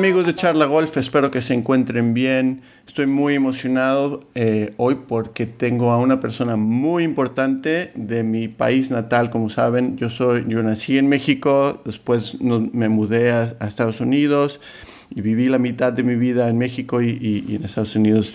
Amigos de Charla Golf, espero que se encuentren bien. Estoy muy emocionado eh, hoy porque tengo a una persona muy importante de mi país natal, como saben. Yo, soy, yo nací en México, después me mudé a, Estados Unidos y viví la mitad de mi vida en México y, en Estados Unidos.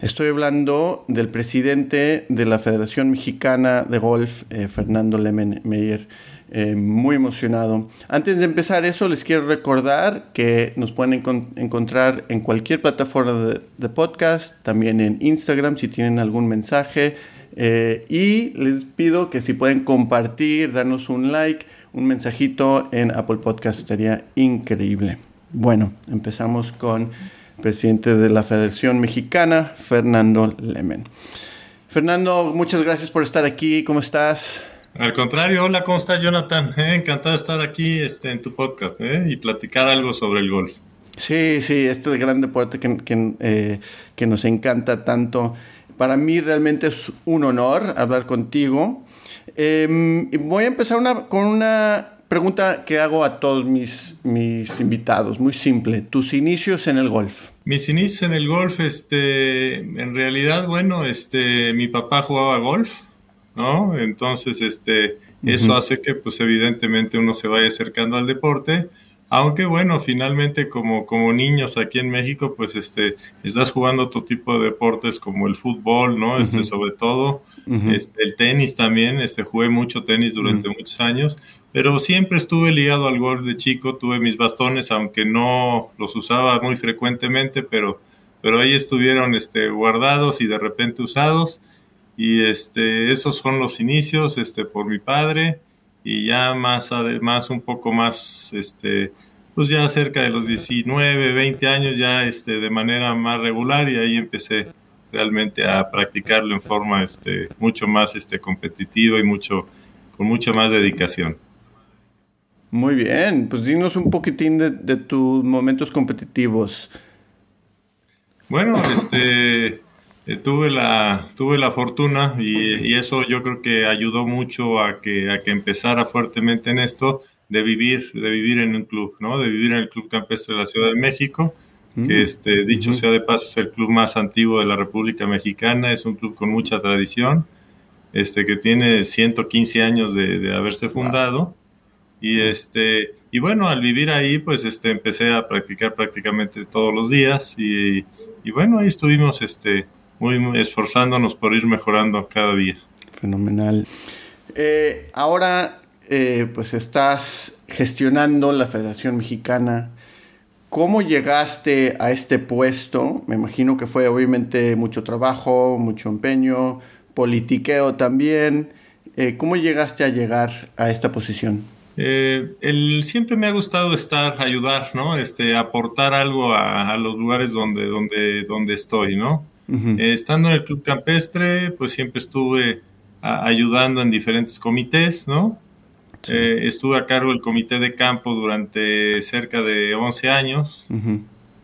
Estoy hablando del presidente de la Federación Mexicana de Golf, eh, Fernando Lemen Meyer. Eh, muy emocionado. Antes de empezar eso, les quiero recordar que nos pueden encontrar en cualquier plataforma de, podcast, también en Instagram si tienen algún mensaje. Eh, y les pido que si pueden compartir, darnos un like, un mensajito en Apple Podcast, estaría increíble. Bueno, empezamos con el presidente de la Federación Mexicana, Fernando Lemen. Fernando, muchas gracias por estar aquí. ¿Cómo estás? Al contrario, hola, ¿cómo estás, Jonathan? Eh, encantado de estar aquí este, en tu podcast eh, y platicar algo sobre el golf. Sí, sí, este gran deporte que, que, eh, que, nos encanta tanto. Para mí realmente es un honor hablar contigo. Em, voy a empezar una, con una pregunta que hago a todos mis, mis invitados, muy simple. ¿Tus inicios en el golf? Mis inicios en el golf, este, en realidad, bueno, este, mi papá jugaba golf. ¿No? Entonces, este, eso hace que, pues, evidentemente uno se vaya acercando al deporte, aunque, bueno, finalmente, como, como niños aquí en México, pues, este, estás jugando otro tipo de deportes como el fútbol, ¿no? Este, sobre todo, este, el tenis también, este, jugué mucho tenis durante muchos años, pero siempre estuve ligado al golf de chico, tuve mis bastones, aunque no los usaba muy frecuentemente, pero, pero ahí estuvieron, este, guardados y de repente usados, y este, esos son los inicios este, por mi padre y ya más, además un poco más, este, pues ya cerca de los 19, 20 años ya este, de manera más regular y ahí empecé realmente a practicarlo en forma este, mucho más este, competitiva y mucho, con mucha más dedicación. Muy bien, pues dinos un poquitín de, de tus momentos competitivos. Bueno, este eh, tuve, la, tuve la fortuna y, eso yo creo que ayudó mucho a que, a que empezara fuertemente en esto de vivir, de vivir en un club, ¿no? De vivir en el Club Campestre de la Ciudad de México, que mm. este, dicho sea de paso es el club más antiguo de la República Mexicana, es un club con mucha tradición, este, que tiene 115 años de, de haberse fundado. Y este, y bueno, al vivir ahí, pues este, empecé a practicar prácticamente todos los días y, y bueno, ahí estuvimos este, muy, esforzándonos por ir mejorando cada día. Fenomenal. Eh, ahora, eh, pues estás gestionando la Federación Mexicana. ¿Cómo llegaste a este puesto? Me imagino que fue obviamente mucho trabajo, mucho empeño, politiqueo también. Eh, ¿Cómo llegaste a llegar a esta posición? el, siempre me ha gustado estar, ayudar, ¿no? Este, aportar algo a, a, los lugares donde, donde, donde estoy, ¿no? Eh, estando en el Club Campestre, pues siempre estuve ayudando en diferentes comités, ¿no? Eh, estuve a cargo del comité de campo durante cerca de 11 años.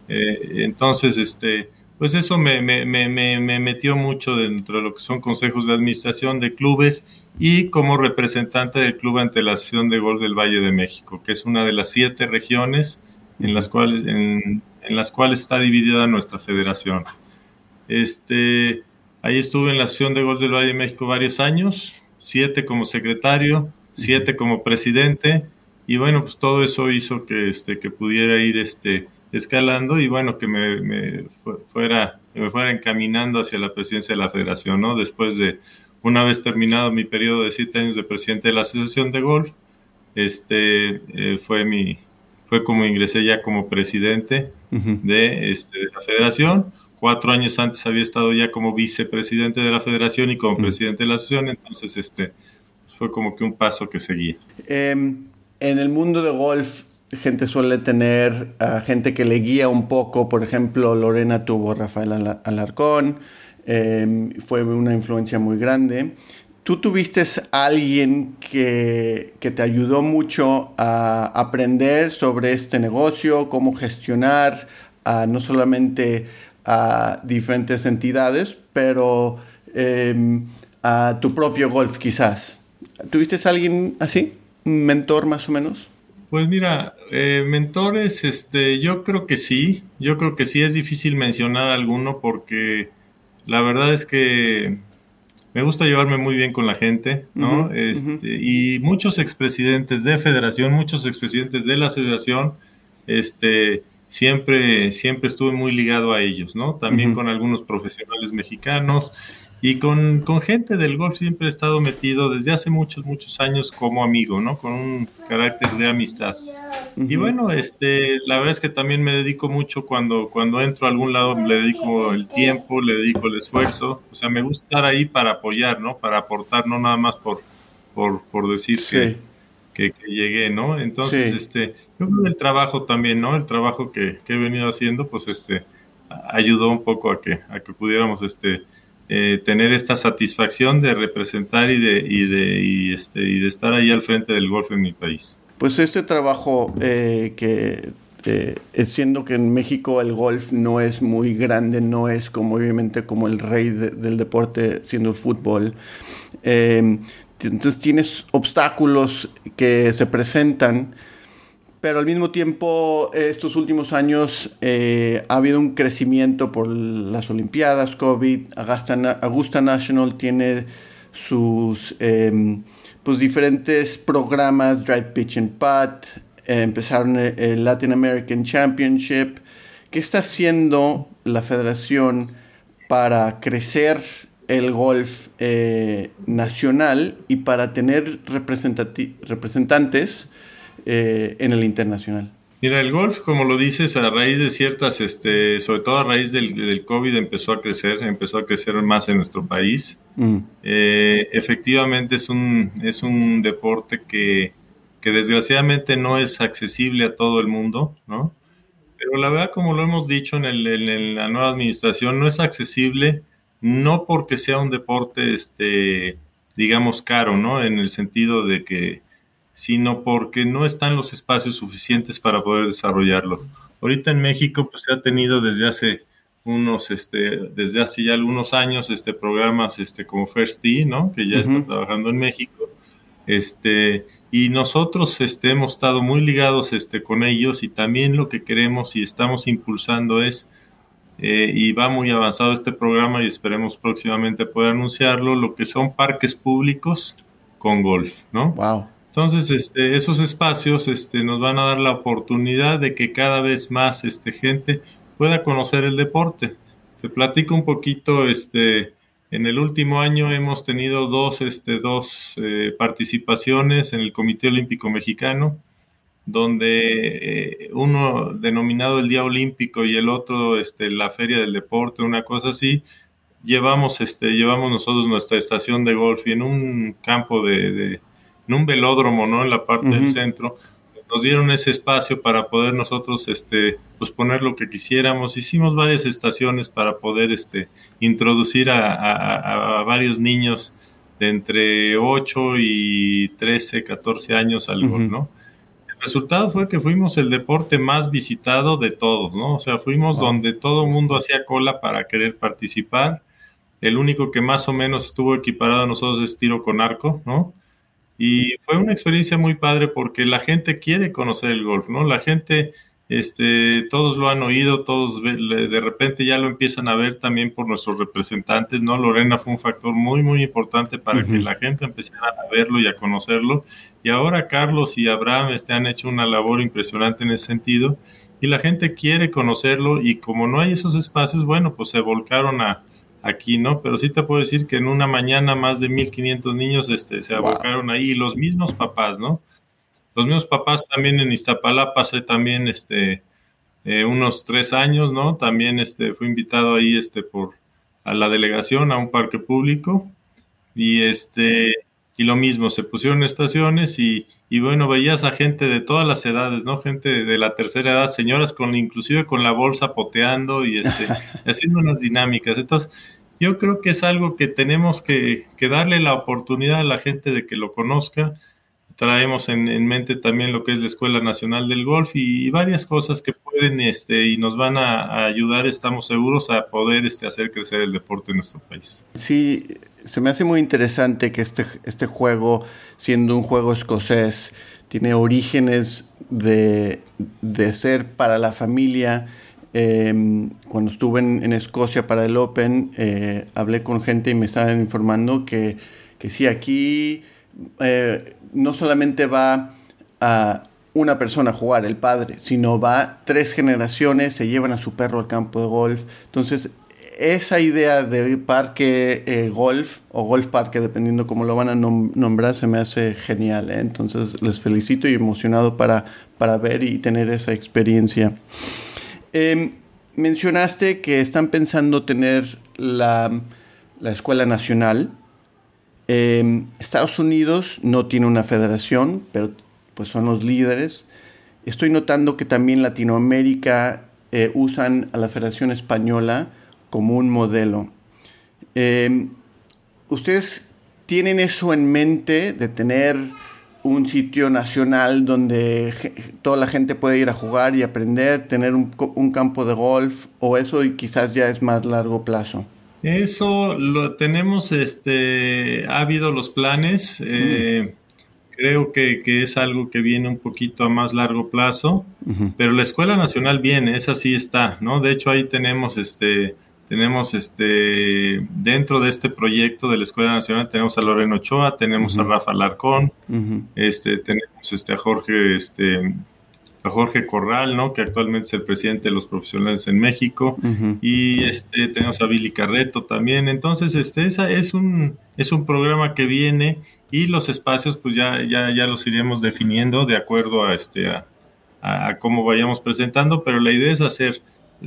Eh, entonces, este, pues eso me, me, me, me, metió mucho dentro de lo que son consejos de administración de clubes y como representante del Club ante la Asociación de Gol del Valle de México, que es una de las siete regiones en las cuales, en, en las cuales está dividida nuestra federación. Este, ahí estuve en la Asociación de Gol del Valle de México varios años, siete como secretario, siete como presidente, y bueno, pues todo eso hizo que, este, que pudiera ir este, escalando y bueno, que me, fuera, me fuera encaminando hacia la presidencia de la federación, ¿no? Después de, una vez terminado mi periodo de siete años de presidente de la Asociación de Golf, este, eh, fue mi, fue como ingresé ya como presidente de, este, de la federación cuatro años antes había estado ya como vicepresidente de la federación y como presidente de la asociación, entonces este fue como que un paso que seguía. Em, en el mundo de golf, gente suele tener a gente que le guía un poco, por ejemplo, Lorena tuvo Rafael Alarcón, em, fue una influencia muy grande. ¿Tú tuviste a alguien que, que, te ayudó mucho a aprender sobre este negocio, cómo gestionar, a no solamente a diferentes entidades, pero em, a tu propio golf quizás. ¿Tuviste a alguien así? ¿Un mentor más o menos? Pues mira, eh, mentores, este, yo creo que sí, yo creo que sí es difícil mencionar alguno porque la verdad es que me gusta llevarme muy bien con la gente, ¿no? este, Y muchos expresidentes de federación, muchos expresidentes de la asociación, este, siempre, siempre estuve muy ligado a ellos, ¿no? También con algunos profesionales mexicanos y con, con, gente del golf siempre he estado metido desde hace muchos, muchos años como amigo, ¿no? Con un carácter de amistad. Y bueno, este, la verdad es que también me dedico mucho cuando, cuando entro a algún lado, le dedico el tiempo, le dedico el esfuerzo. O sea, me gusta estar ahí para apoyar, ¿no? Para aportar, no nada más por, por, por decir que, que, llegué, ¿no? Entonces, este, yo creo que el trabajo también, ¿no? El trabajo que, que, he venido haciendo, pues, este, ayudó un poco a que, a que pudiéramos, este, eh, tener esta satisfacción de representar y de, y de, y este, y de estar ahí al frente del golf en mi país. Pues este trabajo eh, que eh, siendo que en México el golf no es muy grande, no es como obviamente como el rey del deporte siendo el fútbol. Entonces tienes obstáculos que se presentan pero al mismo tiempo estos últimos años eh, ha habido un crecimiento por las Olimpiadas, COVID, Augusta, National tiene sus em, pues diferentes programas, Drive Pitch and eh, empezaron el Latin American Championship. ¿Qué está haciendo la federación para crecer el golf eh, nacional y para tener representantes eh, en el internacional? Mira, el golf, como lo dices, a raíz de ciertas, este, sobre todo a raíz del, del COVID, empezó a crecer, empezó a crecer más en nuestro país. Mm. Eh, efectivamente es un, es un deporte que, que, desgraciadamente no es accesible a todo el mundo, ¿no? Pero la verdad, como lo hemos dicho en, el, en la nueva administración, no es accesible no porque sea un deporte, este, digamos, caro, ¿no? En el sentido de que sino porque no están los espacios suficientes para poder desarrollarlo. Ahorita en México pues se ha tenido desde hace unos este desde hace ya algunos años este programas este como First Tee, ¿no? que ya está trabajando en México. Este y nosotros este hemos estado muy ligados este con ellos y también lo que queremos y estamos impulsando es eh, y va muy avanzado este programa y esperemos próximamente poder anunciarlo, lo que son parques públicos con golf, ¿no? Wow. Entonces, este, esos espacios este, nos van a dar la oportunidad de que cada vez más este, gente pueda conocer el deporte. Te platico un poquito, este, en el último año hemos tenido dos, este, dos eh, participaciones en el Comité Olímpico Mexicano, donde eh, uno denominado el Día Olímpico y el otro este, la Feria del Deporte, una cosa así, llevamos, este, llevamos nosotros nuestra estación de golf y en un campo de en un velódromo, ¿no? En la parte del centro. Nos dieron ese espacio para poder nosotros, este, pues poner lo que quisiéramos. Hicimos varias estaciones para poder, este, introducir a, varios niños de entre 8 y 13, 14 años al ¿no? El resultado fue que fuimos el deporte más visitado de todos, ¿no? O sea, fuimos donde todo el mundo hacía cola para querer participar. El único que más o menos estuvo equiparado a nosotros es tiro con arco, ¿no? Y fue una experiencia muy padre porque la gente quiere conocer el golf, ¿no? La gente, este, todos lo han oído, todos de repente ya lo empiezan a ver también por nuestros representantes, ¿no? Lorena fue un factor muy, muy importante para que la gente empezara a verlo y a conocerlo. Y ahora Carlos y Abraham este, han hecho una labor impresionante en ese sentido. Y la gente quiere conocerlo y como no hay esos espacios, bueno, pues se volcaron a, aquí, ¿no? Pero sí te puedo decir que en una mañana más de 1500 niños este, se abocaron ahí, los mismos papás, ¿no? Los mismos papás también en Iztapalapa pasé también este, eh, unos tres años, ¿no? También este, fui invitado ahí este, por, a la delegación, a un parque público, y este, y lo mismo, se pusieron estaciones y, y, bueno, veías a gente de todas las edades, ¿no? Gente de la tercera edad, señoras con inclusive con la bolsa poteando y este, haciendo unas dinámicas. Entonces, yo creo que es algo que tenemos que, que, darle la oportunidad a la gente de que lo conozca. Traemos en, en, mente también lo que es la Escuela Nacional del Golf y, varias cosas que pueden este, y nos van a, ayudar, estamos seguros, a poder este, hacer crecer el deporte en nuestro país. Sí, se me hace muy interesante que este, este juego, siendo un juego escocés, tiene orígenes de, ser para la familia. Em, cuando estuve en, Escocia para el Open, eh, hablé con gente y me estaban informando que, que sí, aquí eh, no solamente va a una persona a jugar, el padre, sino va tres generaciones, se llevan a su perro al campo de golf. Entonces, esa idea de parque eh, golf o golf parque, dependiendo cómo lo van a nombrar, se me hace genial. ¿eh? Entonces les felicito y emocionado para, para ver y tener esa experiencia. Em, mencionaste que están pensando tener la, la Escuela Nacional. Em, Estados Unidos no tiene una federación, pero pues son los líderes. Estoy notando que también Latinoamérica eh, usan a la Federación Española como un modelo. Em, ¿Ustedes tienen eso en mente de tener un sitio nacional donde toda la gente puede ir a jugar y aprender, tener un, campo de golf o eso y quizás ya es más largo plazo? Eso lo tenemos, este, ha habido los planes. Eh, creo que, es algo que viene un poquito a más largo plazo, pero la Escuela Nacional viene, esa sí está, ¿no? De hecho ahí tenemos este tenemos este dentro de este proyecto de la Escuela Nacional tenemos a Loreno Ochoa, tenemos a Rafa Larcón, este tenemos este a Jorge este a Jorge Corral, ¿no? que actualmente es el presidente de los profesionales en México y este tenemos a Billy Carreto también. Entonces, este esa es un es un programa que viene y los espacios pues ya ya ya los iremos definiendo de acuerdo a este a, a cómo vayamos presentando, pero la idea es hacer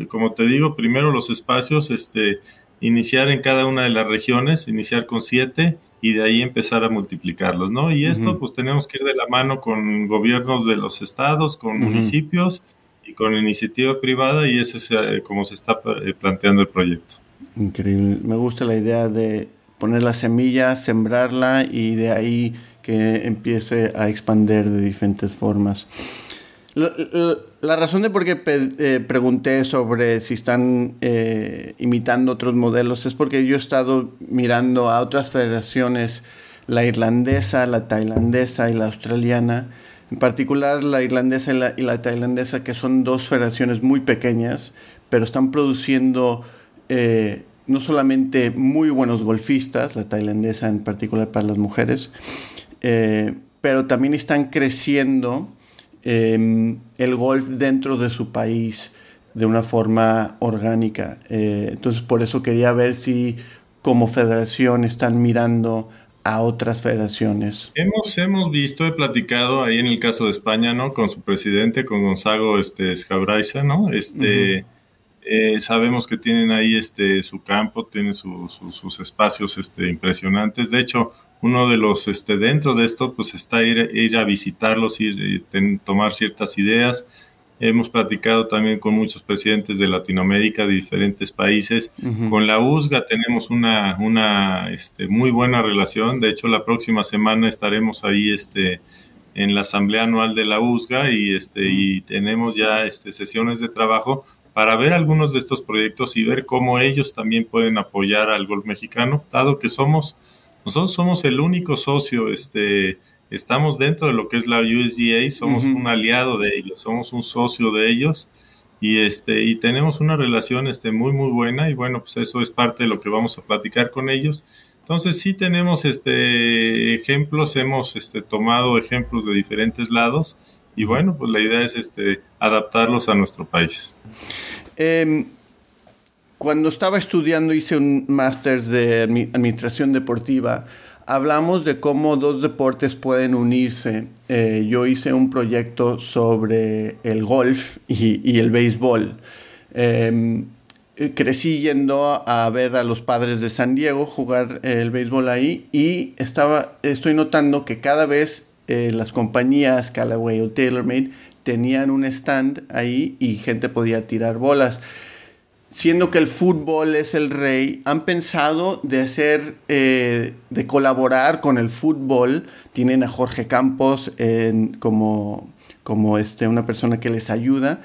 como te digo, primero los espacios, este, iniciar en cada una de las regiones, iniciar con siete y de ahí empezar a multiplicarlos, ¿no? Y esto pues tenemos que ir de la mano con gobiernos de los estados, con municipios y con iniciativa privada y eso es eh, como se está eh, planteando el proyecto. Increíble, me gusta la idea de poner la semilla, sembrarla y de ahí que empiece a expandir de diferentes formas. La, razón de por qué eh, pregunté sobre si están eh, imitando otros modelos es porque yo he estado mirando a otras federaciones, la irlandesa, la tailandesa y la australiana, en particular la irlandesa y la, tailandesa, que son dos federaciones muy pequeñas, pero están produciendo eh, no solamente muy buenos golfistas, la tailandesa en particular para las mujeres, pero también están creciendo Em, el golf dentro de su país de una forma orgánica. Eh, entonces por eso quería ver si como federación están mirando a otras federaciones. Hemos, hemos visto, he platicado ahí en el caso de España, ¿no? Con su presidente, con Gonzalo este, Escabraiza, ¿no? Este, eh, sabemos que tienen ahí este, su campo, tienen sus espacios este, impresionantes. De hecho, uno de los, este, dentro de esto, pues está ir, ir a visitarlos, ir, eh, tomar ciertas ideas. Hemos platicado también con muchos presidentes de Latinoamérica, de diferentes países. Con la USGA tenemos una, una este, muy buena relación. De hecho, la próxima semana estaremos ahí este, en la Asamblea Anual de la USGA y, este, y tenemos ya este, sesiones de trabajo para ver algunos de estos proyectos y ver cómo ellos también pueden apoyar al golf mexicano, dado que somos nosotros somos el único socio, este, estamos dentro de lo que es la USDA, somos un aliado de ellos, somos un socio de ellos y este y tenemos una relación este muy muy buena y bueno, pues eso es parte de lo que vamos a platicar con ellos. Entonces sí tenemos este ejemplos, hemos este tomado ejemplos de diferentes lados y bueno, pues la idea es este adaptarlos a nuestro país. Em, cuando estaba estudiando hice un máster de administración deportiva. Hablamos de cómo dos deportes pueden unirse. Eh, yo hice un proyecto sobre el golf y, el béisbol. Em, crecí yendo a ver a los padres de San Diego jugar el béisbol ahí y estaba, estoy notando que cada vez eh, las compañías Callaway o TaylorMade tenían un stand ahí y gente podía tirar bolas siendo que el fútbol es el rey, han pensado de hacer, eh, de colaborar con el fútbol. Tienen a Jorge Campos como, como este, una persona que les ayuda.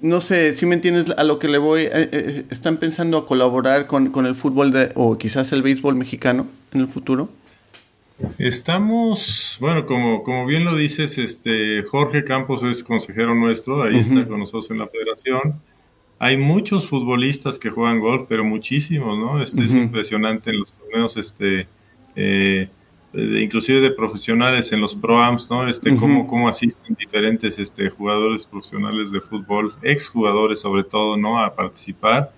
no sé si me entiendes a lo que le voy. Eh, eh, ¿Están pensando a colaborar con, con el fútbol de, o quizás el béisbol mexicano en el futuro? Estamos, bueno, como, como bien lo dices, este Jorge Campos es consejero nuestro, ahí está con nosotros en la federación. Hay muchos futbolistas que juegan golf, pero muchísimos, ¿no? Este es impresionante en los torneos, este, eh, inclusive de profesionales en los proams, ¿no? Este, cómo, cómo asisten diferentes este, jugadores profesionales de fútbol, exjugadores sobre todo, ¿no? A participar.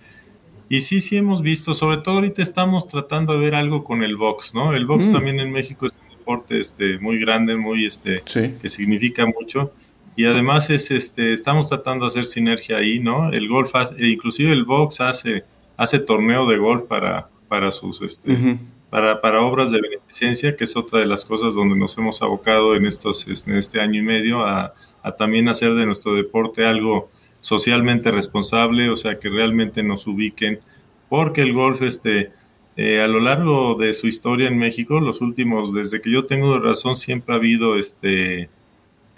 Y sí, sí hemos visto, sobre todo ahorita estamos tratando de ver algo con el box, ¿no? El box mm. también en México es un deporte este, muy grande, muy, este, que significa mucho. Y además es, este, estamos tratando de hacer sinergia ahí, ¿no? El golf, hace, e inclusive el box hace, hace torneo de golf para, para sus, este, para, para obras de beneficencia, que es otra de las cosas donde nos hemos abocado en estos, en este año y medio a, a también hacer de nuestro deporte algo socialmente responsable, o sea, que realmente nos ubiquen, porque el golf, este, eh, a lo largo de su historia en México, los últimos, desde que yo tengo razón, siempre ha habido este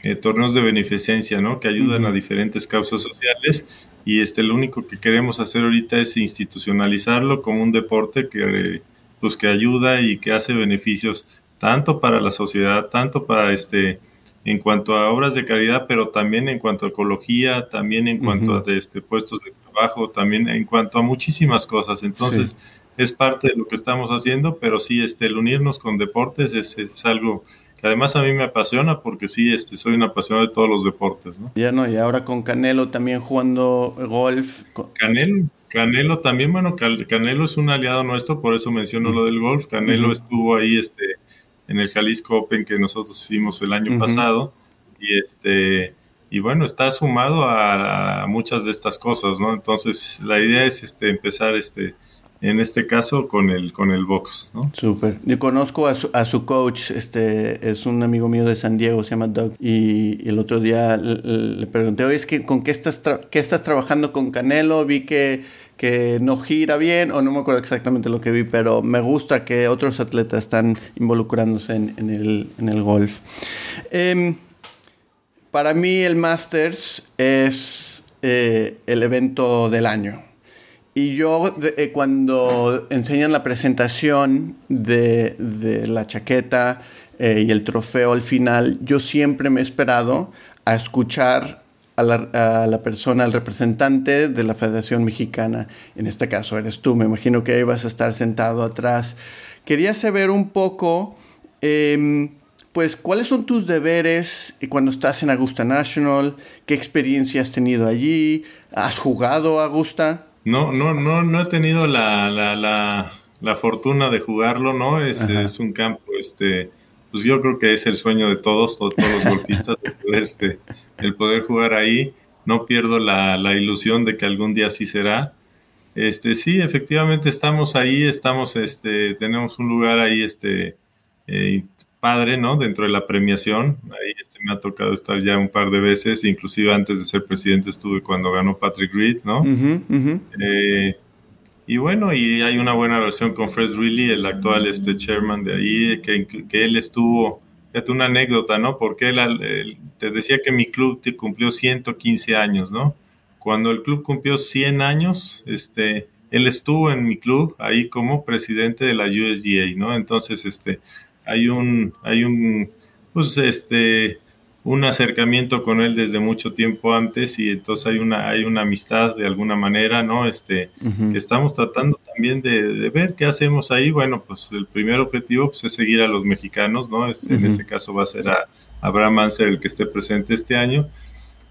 eh, torneos de beneficencia, ¿no? Que ayudan a diferentes causas sociales y este, lo único que queremos hacer ahorita es institucionalizarlo como un deporte que, pues, que ayuda y que hace beneficios tanto para la sociedad, tanto para este en cuanto a obras de caridad, pero también en cuanto a ecología, también en cuanto a este, puestos de trabajo, también en cuanto a muchísimas cosas. Entonces, es parte de lo que estamos haciendo, pero sí, este, el unirnos con deportes es, es, algo que además a mí me apasiona porque sí, este, soy un apasionado de todos los deportes. ¿no? Ya no, y ahora con Canelo también jugando golf. Canelo. Canelo también, bueno, Canelo es un aliado nuestro, por eso menciono lo del golf. Canelo estuvo ahí este, en el Jalisco Open que nosotros hicimos el año pasado. Y este y bueno, está sumado a, muchas de estas cosas, ¿no? Entonces, la idea es este empezar este en este caso con el con el box, ¿no? Súper. Yo conozco a su, a su, coach, este es un amigo mío de San Diego, se llama Doug, y, el otro día le, pregunté, oye, es que con qué estás qué estás trabajando con Canelo, vi que que no gira bien, o no me acuerdo exactamente lo que vi, pero me gusta que otros atletas están involucrándose en, el, golf. Em, para mí el Masters es eh, el evento del año. Y yo eh, cuando enseñan la presentación de, la chaqueta eh, y el trofeo al final, yo siempre me he esperado a escuchar a la, persona, al representante de la Federación Mexicana. En este caso eres tú, me imagino que ahí vas a estar sentado atrás. Quería saber un poco, em, pues, cuáles son tus deberes cuando estás en Augusta National, qué experiencia has tenido allí, ¿has jugado a Augusta? No, no, no, no he tenido la, la, la, fortuna de jugarlo, ¿no? Es, es, un campo, este, pues yo creo que es el sueño de todos, todos, los golfistas, de poder, este, el poder jugar ahí. No pierdo la, ilusión de que algún día sí será. Este, sí, efectivamente estamos ahí, estamos, este, tenemos un lugar ahí, este, eh, padre, ¿no? Dentro de la premiación. Me ha tocado estar ya un par de veces, inclusive antes de ser presidente estuve cuando ganó Patrick Reed, ¿no? Eh, y bueno, y hay una buena relación con Fred Reilly, el actual este chairman de ahí, que, que él estuvo Fíjate una anécdota, ¿no? Porque él, te decía que mi club te cumplió 115 años, ¿no? Cuando el club cumplió 100 años, este, él estuvo en mi club ahí como presidente de la USGA, ¿no? Entonces, este, hay un, hay un, pues, este, un acercamiento con él desde mucho tiempo antes y entonces hay una, hay una amistad de alguna manera, ¿no? Este, que estamos tratando también de, ver qué hacemos ahí. Bueno, pues el primer objetivo pues, es seguir a los mexicanos, ¿no? Este, En este caso va a ser a Abraham Anser el que esté presente este año.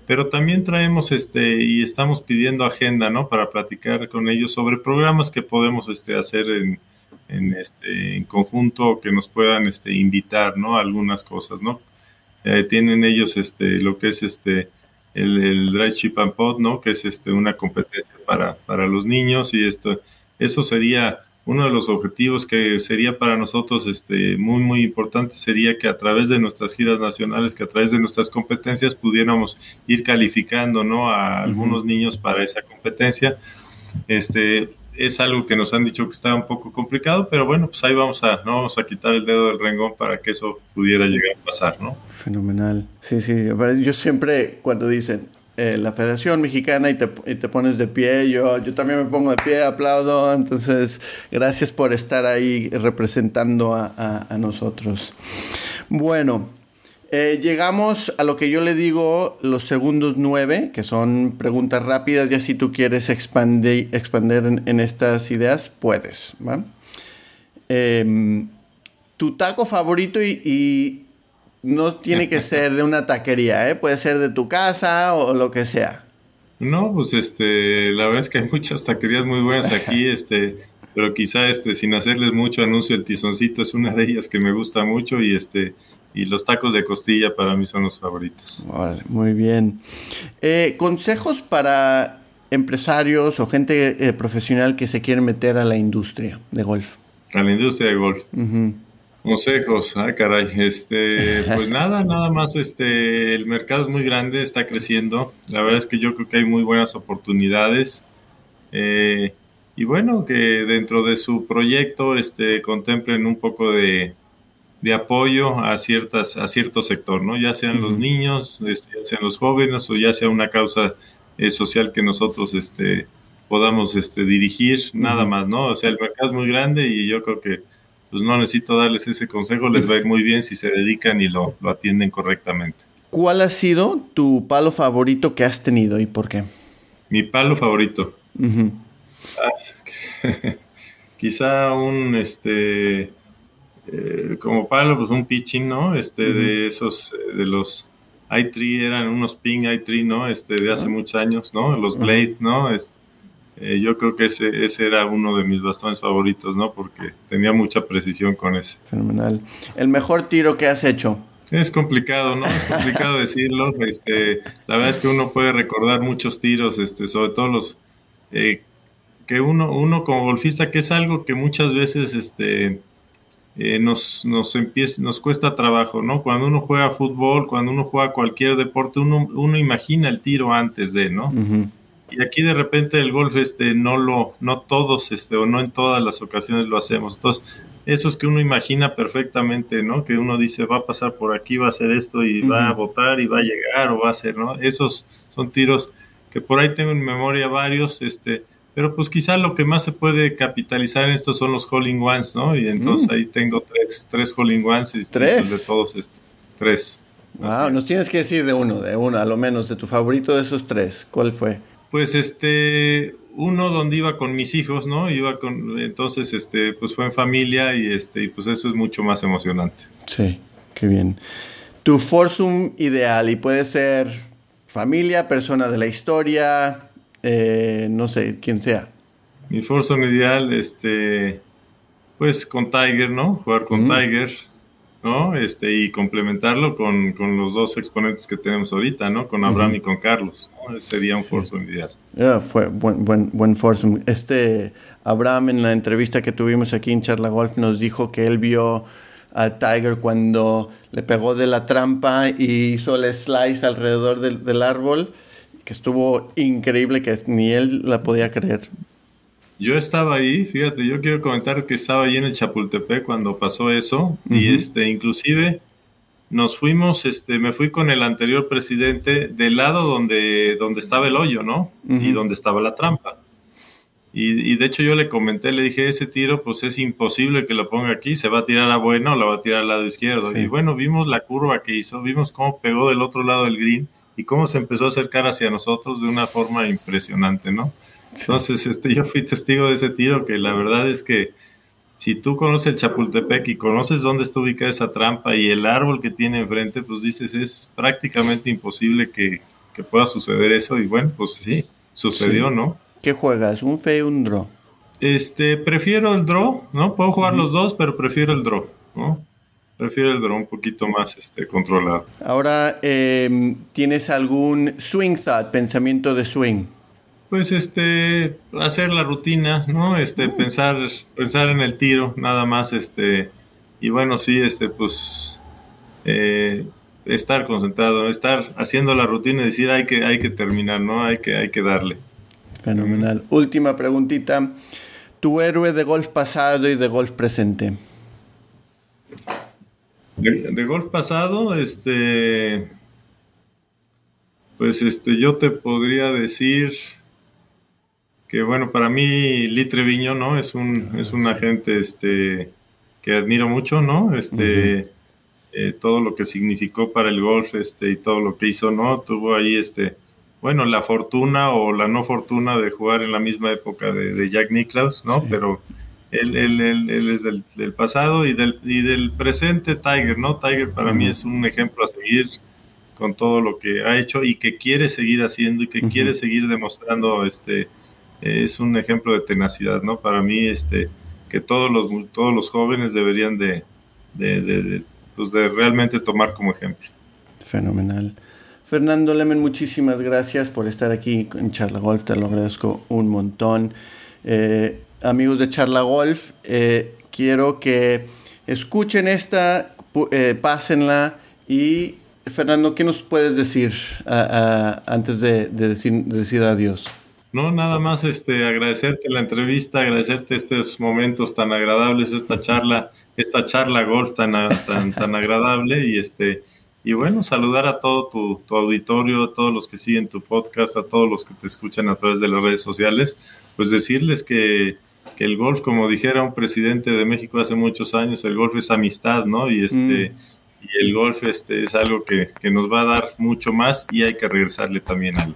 Pero también traemos este y estamos pidiendo agenda, ¿no? Para platicar con ellos sobre programas que podemos este, hacer en, en, este, en conjunto que nos puedan este, invitar, ¿no? Algunas cosas, ¿no? Eh, tienen ellos este, lo que es este, el, el, Dry Chip and Pod, ¿no? Que es este, una competencia para, para los niños y esto, eso sería uno de los objetivos que sería para nosotros este, muy, muy importante, sería que a través de nuestras giras nacionales, que a través de nuestras competencias pudiéramos ir calificando, ¿no? A algunos niños para esa competencia. Este, es algo que nos han dicho que está un poco complicado, pero bueno, pues ahí vamos a, no vamos a quitar el dedo del rengón para que eso pudiera llegar a pasar, ¿no? Fenomenal. Sí, sí, yo siempre cuando dicen eh, la Federación Mexicana y te, pones de pie. Yo, yo también me pongo de pie, aplaudo. Entonces, gracias por estar ahí representando a, nosotros. Bueno, eh, llegamos a lo que yo le digo los segundos nueve, que son preguntas rápidas. Ya si tú quieres expandir, expander en, estas ideas, puedes. Em, tu taco favorito y no tiene que ser de una taquería, ¿eh? Puede ser de tu casa o lo que sea. No, pues este, la verdad es que hay muchas taquerías muy buenas aquí, este, pero quizá este, sin hacerles mucho anuncio, el tizoncito es una de ellas que me gusta mucho y este, y los tacos de costilla para mí son los favoritos. Vale, muy bien. Eh, consejos para empresarios o gente eh, profesional que se quieren meter a la industria de golf. A la industria de golf. Consejos, ah, caray, este, pues nada, nada más, este, el mercado es muy grande, está creciendo, la verdad es que yo creo que hay muy buenas oportunidades, eh, y bueno, que dentro de su proyecto, este, contemplen un poco de, de apoyo a ciertas, a cierto sector, ¿no? Ya sean los niños, este, ya sean los jóvenes, o ya sea una causa eh, social que nosotros, este, podamos, este, dirigir, nada más, ¿no? O sea, el mercado es muy grande y yo creo que pues no necesito darles ese consejo, les va a ir muy bien si se dedican y lo, atienden correctamente. ¿Cuál ha sido tu palo favorito que has tenido y por qué? Mi palo favorito. Ah, quizá un, este, eh, como palo, pues un pitching, ¿no? Este, de esos, eh, de los i3, eran unos ping i3, ¿no? Este, de hace muchos años, ¿no? Los Blade, ¿no? Este, eh, yo creo que ese, ese era uno de mis bastones favoritos, ¿no? Porque tenía mucha precisión con ese. Fenomenal. ¿El mejor tiro que has hecho? Es complicado, ¿no? Es complicado decirlo. Este, la verdad es que uno puede recordar muchos tiros, este, sobre todo los eh, que uno, uno como golfista, que es algo que muchas veces este, eh, nos, nos, empieza, nos cuesta trabajo, ¿no? Cuando uno juega fútbol, cuando uno juega cualquier deporte, uno, uno imagina el tiro antes de, ¿no? y aquí de repente el golf este no lo no todos este o no en todas las ocasiones lo hacemos. Entonces eso es que uno imagina perfectamente no que uno dice va a pasar por aquí va a hacer esto y va a votar y va a llegar o va a hacer no esos son tiros que por ahí tengo en memoria varios este pero pues quizá lo que más se puede capitalizar en esto son los Holling Ones, ¿no? Y entonces mm. ahí tengo tres, tres Holling Ones. ¿Tres? De todos, este, tres. Wow, nos tienes que decir de uno, de uno, a lo menos, de tu favorito de esos tres. ¿Cuál fue? Pues este, uno donde iba con mis hijos, ¿no? Iba con, entonces, este, pues fue en familia y este, y pues eso es mucho más emocionante. Sí, qué bien. Tu Forsum ideal y puede ser familia, persona de la historia, eh, no sé, quién sea. Mi Forsum ideal, este, pues con Tiger, ¿no? Jugar con Tiger ¿no? Este, y complementarlo con, los dos exponentes que tenemos ahorita, ¿no? Con Abraham y con Carlos. sería un Forsum ideal. fue buen, buen, buen Este Abraham en la entrevista que tuvimos aquí en Charla Golf nos dijo que él vio a Tiger cuando le pegó de la trampa y hizo el slice alrededor del, del árbol, que estuvo increíble, que ni él la podía creer. Yo estaba ahí, fíjate, yo quiero comentar que estaba ahí en el Chapultepec cuando pasó eso y este inclusive nos fuimos, este, me fui con el anterior presidente del lado donde, donde estaba el hoyo, ¿no? Y donde estaba la trampa. Y, de hecho yo le comenté, le dije, ese tiro pues es imposible que lo ponga aquí, se va a tirar a bueno o la va a tirar al lado izquierdo. Y bueno, vimos la curva que hizo, vimos cómo pegó del otro lado del green y cómo se empezó a acercar hacia nosotros de una forma impresionante, ¿no? Entonces, este, yo fui testigo de ese tiro que la verdad es que si tú conoces el Chapultepec y conoces dónde está ubicada esa trampa y el árbol que tiene enfrente, pues dices, es prácticamente imposible que, pueda suceder eso. Y bueno, pues sí, sucedió, ¿no? ¿Qué juegas? ¿Un fe y un draw? Este, prefiero el draw, ¿no? Puedo jugar los dos, pero prefiero el draw, ¿no? Prefiero el draw un poquito más este, controlado. Ahora, em, ¿tienes algún swing thought, pensamiento de swing? Pues este, hacer la rutina, ¿no? Este, mm. pensar, pensar en el tiro, nada más, este, y bueno, sí, este, pues, eh, estar concentrado, estar haciendo la rutina y decir hay que, hay que terminar, ¿no? Hay que, hay que darle. Fenomenal. Última preguntita. Tu héroe de golf pasado y de golf presente. De, de golf pasado, este Pues este, yo te podría decir que bueno, para mí Litre Viño, ¿no? Es un, es un agente este, que admiro mucho, ¿no? Este, eh, todo lo que significó para el golf, este, y todo lo que hizo, ¿no? Tuvo ahí, este, bueno, la fortuna o la no fortuna de jugar en la misma época de, Jack Nicklaus, ¿no? Pero él, él, él, él es del, del, pasado y del, y del presente Tiger, ¿no? Tiger para mí es un ejemplo a seguir con todo lo que ha hecho y que quiere seguir haciendo y que quiere seguir demostrando, este, es un ejemplo de tenacidad, ¿no? Para mí, este, que todos los, todos los jóvenes deberían de, de, pues de realmente tomar como ejemplo. Fenomenal. Fernando Lemen, muchísimas gracias por estar aquí en Charla Golf, te lo agradezco un montón. Eh, amigos de Charla Golf, eh, quiero que escuchen esta, eh, pásenla y Fernando, ¿qué nos puedes decir antes de, decir, de decir adiós? No, nada más este, agradecerte la entrevista, agradecerte estos momentos tan agradables, esta charla, esta charla golf tan, tan, tan agradable y este y bueno, saludar a todo tu, tu, auditorio, a todos los que siguen tu podcast, a todos los que te escuchan a través de las redes sociales, pues decirles que, que el golf, como dijera un presidente de México hace muchos años, el golf es amistad, ¿no? Y este mm. y el golf este es algo que, que nos va a dar mucho más y hay que regresarle también algo.